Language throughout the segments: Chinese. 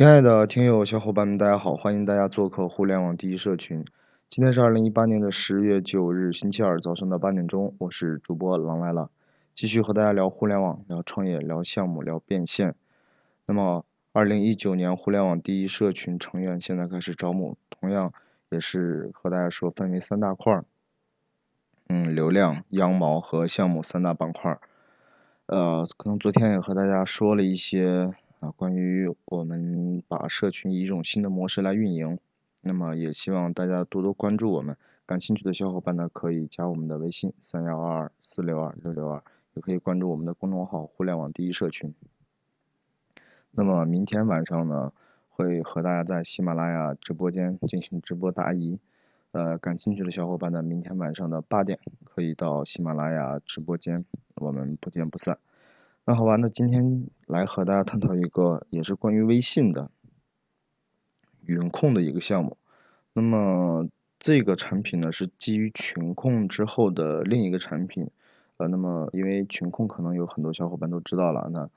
亲爱的听友小伙伴们，大家好！欢迎大家做客互联网第一社群。今天是二零一八年的十月九日，星期二早上的八点钟，我是主播狼来了，继续和大家聊互联网、聊创业、聊项目、聊变现。那么，二零一九年互联网第一社群成员现在开始招募，同样也是和大家说分为三大块儿，嗯，流量、羊毛和项目三大板块儿。呃，可能昨天也和大家说了一些。啊，关于我们把社群以一种新的模式来运营，那么也希望大家多多关注我们。感兴趣的小伙伴呢，可以加我们的微信三幺二二四六二六六二，也可以关注我们的公众号“互联网第一社群”。那么明天晚上呢，会和大家在喜马拉雅直播间进行直播答疑。呃，感兴趣的小伙伴呢，明天晚上的八点可以到喜马拉雅直播间，我们不见不散。那好吧，那今天来和大家探讨一个也是关于微信的云控的一个项目。那么这个产品呢是基于群控之后的另一个产品。呃，那么因为群控可能有很多小伙伴都知道了，那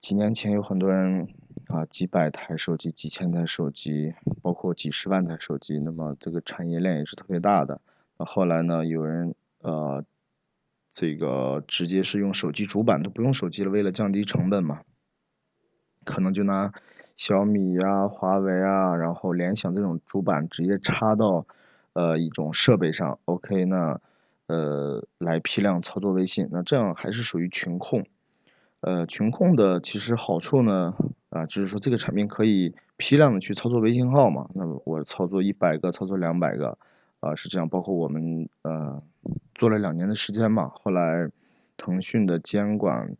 几年前有很多人啊几百台手机、几千台手机，包括几十万台手机，那么这个产业链也是特别大的。那后来呢，有人呃。这个直接是用手机主板都不用手机了，为了降低成本嘛，可能就拿小米呀、华为啊，然后联想这种主板直接插到呃一种设备上，OK，那呃来批量操作微信，那这样还是属于群控。呃，群控的其实好处呢，啊，就是说这个产品可以批量的去操作微信号嘛，那么我操作一百个，操作两百个。啊，是这样，包括我们呃做了两年的时间嘛，后来腾讯的监管，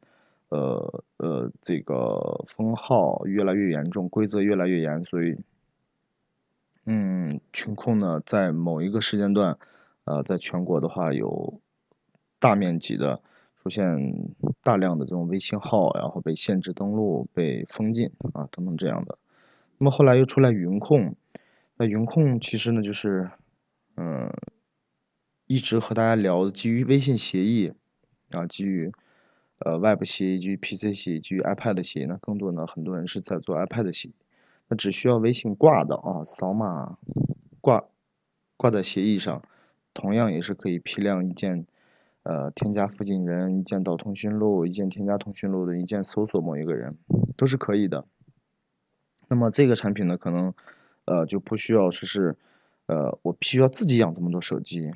呃呃这个封号越来越严重，规则越来越严，所以嗯群控呢在某一个时间段，呃在全国的话有大面积的出现大量的这种微信号，然后被限制登录、被封禁啊等等这样的。那么后来又出来云控，那云控其实呢就是。嗯，一直和大家聊的基于微信协议，啊，基于呃 Web 协议，基于 PC 协议，基于 iPad 协议。那更多呢，很多人是在做 iPad 协议。那只需要微信挂的啊，扫码挂挂在协议上，同样也是可以批量一键呃添加附近人，一键导通讯录，一键添加通讯录的一键搜索某一个人，都是可以的。那么这个产品呢，可能呃就不需要说是。呃，我必须要自己养这么多手机，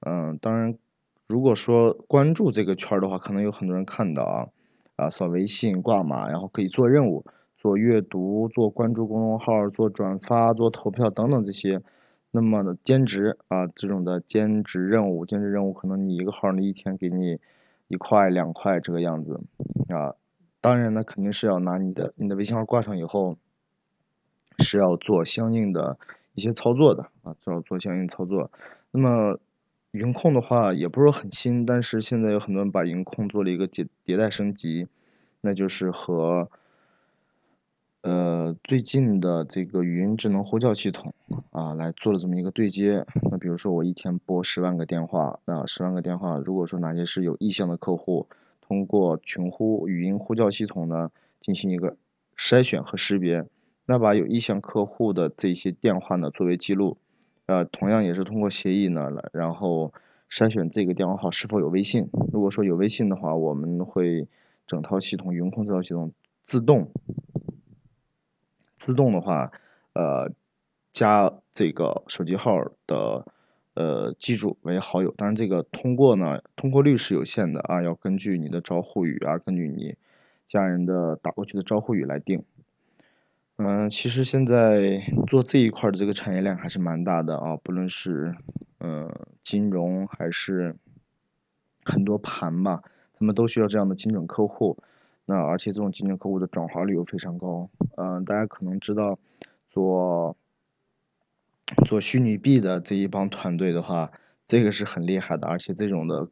嗯，当然，如果说关注这个圈儿的话，可能有很多人看到啊，啊，扫微信挂码，然后可以做任务、做阅读、做关注公众号、做转发、做投票等等这些，那么兼职啊，这种的兼职任务，兼职任务可能你一个号呢一天给你一块两块这个样子，啊，当然呢肯定是要拿你的你的微信号挂上以后，是要做相应的。一些操作的啊，做做相应操作。那么云控的话，也不是说很新，但是现在有很多人把云控做了一个迭迭代升级，那就是和呃最近的这个语音智能呼叫系统啊来做了这么一个对接。那比如说我一天拨十万个电话，那十万个电话，如果说哪些是有意向的客户，通过群呼语音呼叫系统呢进行一个筛选和识别。那把有意向客户的这些电话呢作为记录，呃，同样也是通过协议呢，然后筛选这个电话号是否有微信。如果说有微信的话，我们会整套系统云控这套系统自动自动的话，呃，加这个手机号的呃记住为好友。当然，这个通过呢通过率是有限的啊，要根据你的招呼语啊，根据你家人的打过去的招呼语来定。嗯，其实现在做这一块的这个产业链还是蛮大的啊，不论是呃金融还是很多盘吧，他们都需要这样的精准客户。那而且这种精准客户的转化率又非常高。嗯，大家可能知道做做虚拟币的这一帮团队的话，这个是很厉害的，而且这种的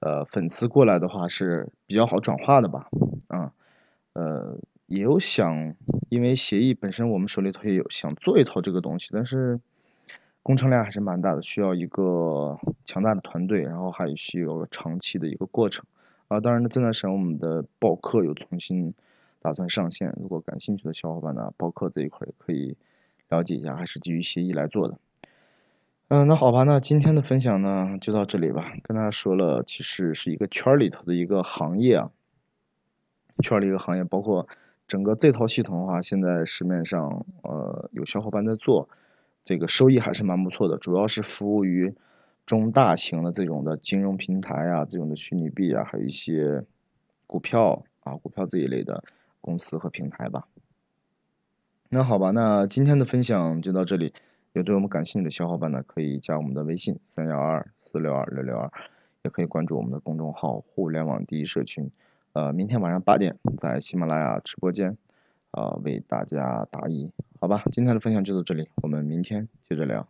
呃粉丝过来的话是比较好转化的吧？啊，呃。也有想，因为协议本身我们手里头也有想做一套这个东西，但是工程量还是蛮大的，需要一个强大的团队，然后还需要长期的一个过程。啊，当然呢，这段时间我们的报课又重新打算上线。如果感兴趣的小伙伴呢，报课这一块也可以了解一下，还是基于协议来做的。嗯，那好吧，那今天的分享呢就到这里吧。跟大家说了，其实是一个圈里头的一个行业啊，圈里一个行业，包括整个这套系统的话，现在市面上呃有小伙伴在做，这个收益还是蛮不错的，主要是服务于。中大型的这种的金融平台啊，这种的虚拟币啊，还有一些股票啊，股票这一类的公司和平台吧。那好吧，那今天的分享就到这里。有对我们感兴趣的小伙伴呢，可以加我们的微信三幺二四六二六六二，也可以关注我们的公众号“互联网第一社群”。呃，明天晚上八点在喜马拉雅直播间，呃，为大家答疑。好吧，今天的分享就到这里，我们明天接着聊。